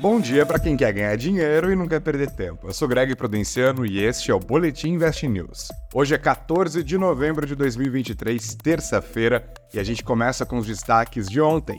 Bom dia para quem quer ganhar dinheiro e não quer perder tempo. Eu sou Greg Prudenciano e este é o Boletim Invest News. Hoje é 14 de novembro de 2023, terça-feira, e a gente começa com os destaques de ontem.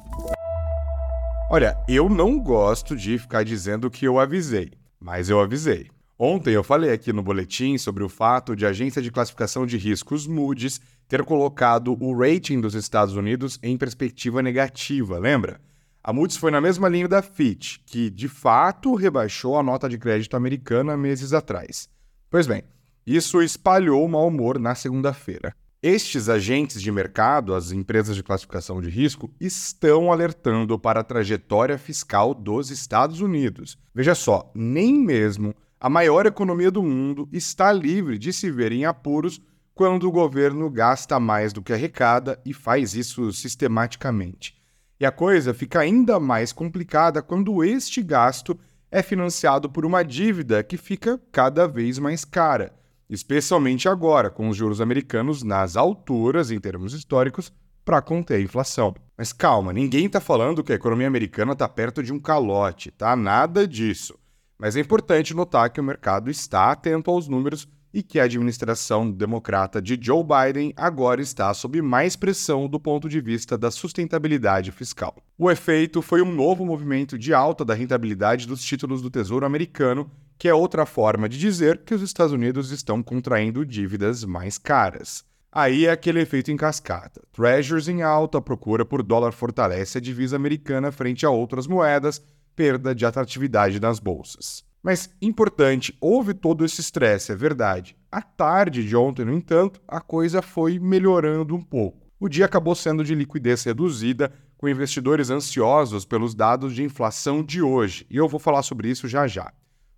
Olha, eu não gosto de ficar dizendo que eu avisei, mas eu avisei. Ontem eu falei aqui no boletim sobre o fato de a agência de classificação de riscos Moody's ter colocado o rating dos Estados Unidos em perspectiva negativa, lembra? A Moody's foi na mesma linha da Fitch, que de fato rebaixou a nota de crédito americana meses atrás. Pois bem, isso espalhou o mau humor na segunda-feira. Estes agentes de mercado, as empresas de classificação de risco, estão alertando para a trajetória fiscal dos Estados Unidos. Veja só, nem mesmo a maior economia do mundo está livre de se ver em apuros quando o governo gasta mais do que arrecada e faz isso sistematicamente. E a coisa fica ainda mais complicada quando este gasto é financiado por uma dívida que fica cada vez mais cara, especialmente agora, com os juros americanos nas alturas em termos históricos para conter a inflação. Mas calma, ninguém está falando que a economia americana está perto de um calote, tá? Nada disso. Mas é importante notar que o mercado está atento aos números e que a administração democrata de Joe Biden agora está sob mais pressão do ponto de vista da sustentabilidade fiscal. O efeito foi um novo movimento de alta da rentabilidade dos títulos do Tesouro americano, que é outra forma de dizer que os Estados Unidos estão contraindo dívidas mais caras. Aí é aquele efeito em cascata. Treasuries em alta, a procura por dólar fortalece a divisa americana frente a outras moedas, perda de atratividade nas bolsas. Mas importante, houve todo esse estresse, é verdade. À tarde de ontem, no entanto, a coisa foi melhorando um pouco. O dia acabou sendo de liquidez reduzida, com investidores ansiosos pelos dados de inflação de hoje, e eu vou falar sobre isso já já.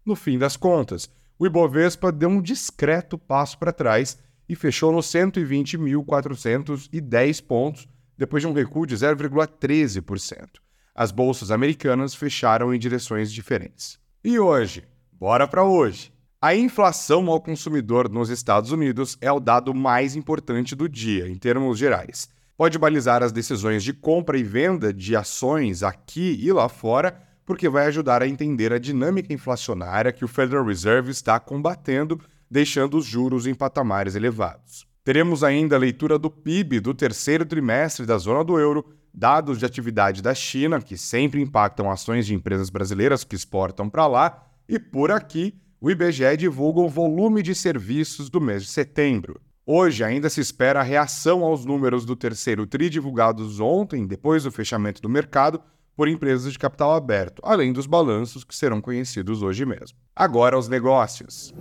No fim das contas, o Ibovespa deu um discreto passo para trás e fechou nos 120.410 pontos, depois de um recuo de 0,13%. As bolsas americanas fecharam em direções diferentes. E hoje? Bora para hoje. A inflação ao consumidor nos Estados Unidos é o dado mais importante do dia, em termos gerais. Pode balizar as decisões de compra e venda de ações aqui e lá fora, porque vai ajudar a entender a dinâmica inflacionária que o Federal Reserve está combatendo, deixando os juros em patamares elevados. Teremos ainda a leitura do PIB do terceiro trimestre da zona do euro, dados de atividade da China, que sempre impactam ações de empresas brasileiras que exportam para lá, e por aqui, o IBGE divulga o volume de serviços do mês de setembro. Hoje ainda se espera a reação aos números do terceiro TRI divulgados ontem, depois do fechamento do mercado, por empresas de capital aberto, além dos balanços que serão conhecidos hoje mesmo. Agora aos negócios.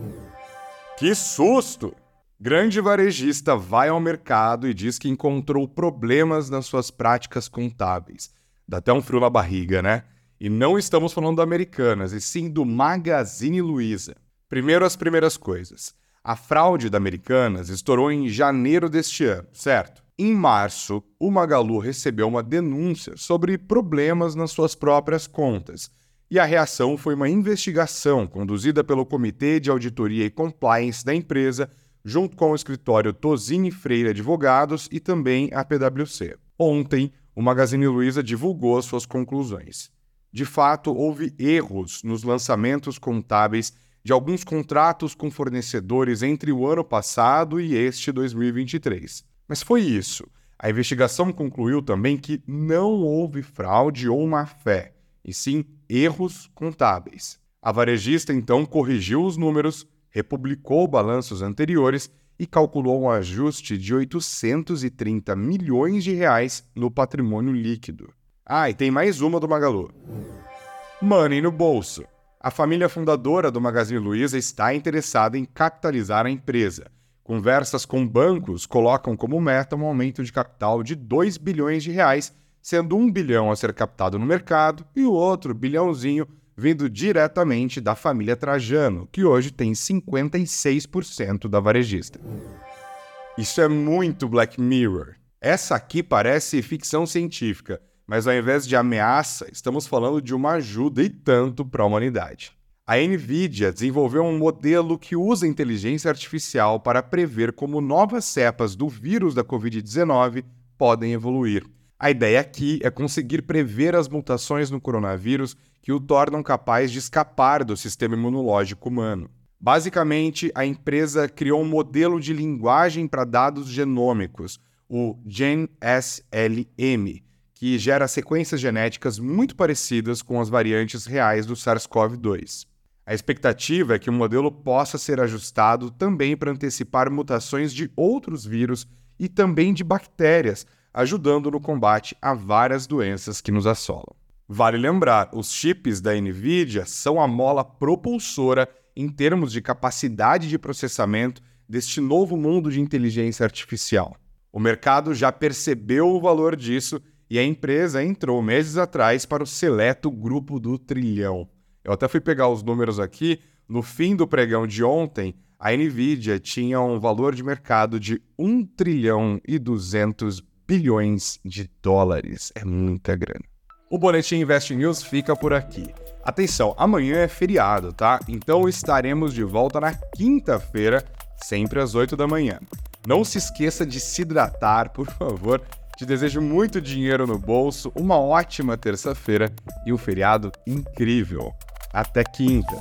Que susto! Grande varejista vai ao mercado e diz que encontrou problemas nas suas práticas contábeis. Dá até um frio na barriga, né? E não estamos falando da Americanas, e sim do Magazine Luiza. Primeiro as primeiras coisas. A fraude da Americanas estourou em janeiro deste ano, certo? Em março, o Magalu recebeu uma denúncia sobre problemas nas suas próprias contas. E a reação foi uma investigação conduzida pelo Comitê de Auditoria e Compliance da empresa junto com o escritório Tosini Freire Advogados e também a PwC. Ontem, o Magazine Luiza divulgou suas conclusões. De fato, houve erros nos lançamentos contábeis de alguns contratos com fornecedores entre o ano passado e este 2023. Mas foi isso. A investigação concluiu também que não houve fraude ou má-fé, e sim erros contábeis. A varejista então corrigiu os números republicou balanços anteriores e calculou um ajuste de 830 milhões de reais no patrimônio líquido. Ah, e tem mais uma do Magalu. Money no bolso. A família fundadora do Magazine Luiza está interessada em capitalizar a empresa. Conversas com bancos colocam como meta um aumento de capital de 2 bilhões de reais, sendo um bilhão a ser captado no mercado e o outro bilhãozinho vindo diretamente da família Trajano, que hoje tem 56% da varejista. Isso é muito Black Mirror. Essa aqui parece ficção científica, mas ao invés de ameaça, estamos falando de uma ajuda e tanto para a humanidade. A Nvidia desenvolveu um modelo que usa inteligência artificial para prever como novas cepas do vírus da Covid-19 podem evoluir. A ideia aqui é conseguir prever as mutações no coronavírus que o tornam capaz de escapar do sistema imunológico humano. Basicamente, a empresa criou um modelo de linguagem para dados genômicos, o GenSLM, que gera sequências genéticas muito parecidas com as variantes reais do SARS-CoV-2. A expectativa é que o modelo possa ser ajustado também para antecipar mutações de outros vírus e também de bactérias, ajudando no combate a várias doenças que nos assolam. Vale lembrar, os chips da Nvidia são a mola propulsora em termos de capacidade de processamento deste novo mundo de inteligência artificial. O mercado já percebeu o valor disso e a empresa entrou meses atrás para o seleto grupo do trilhão. Eu até fui pegar os números aqui. No fim do pregão de ontem, a Nvidia tinha um valor de mercado de 1 trilhão e 200 bilhões de dólares. É muita grana. O Boletim Invest News fica por aqui. Atenção, amanhã é feriado, tá? Então estaremos de volta na quinta-feira, sempre às 8 da manhã. Não se esqueça de se hidratar, por favor. Te desejo muito dinheiro no bolso, uma ótima terça-feira e um feriado incrível. Até quinta!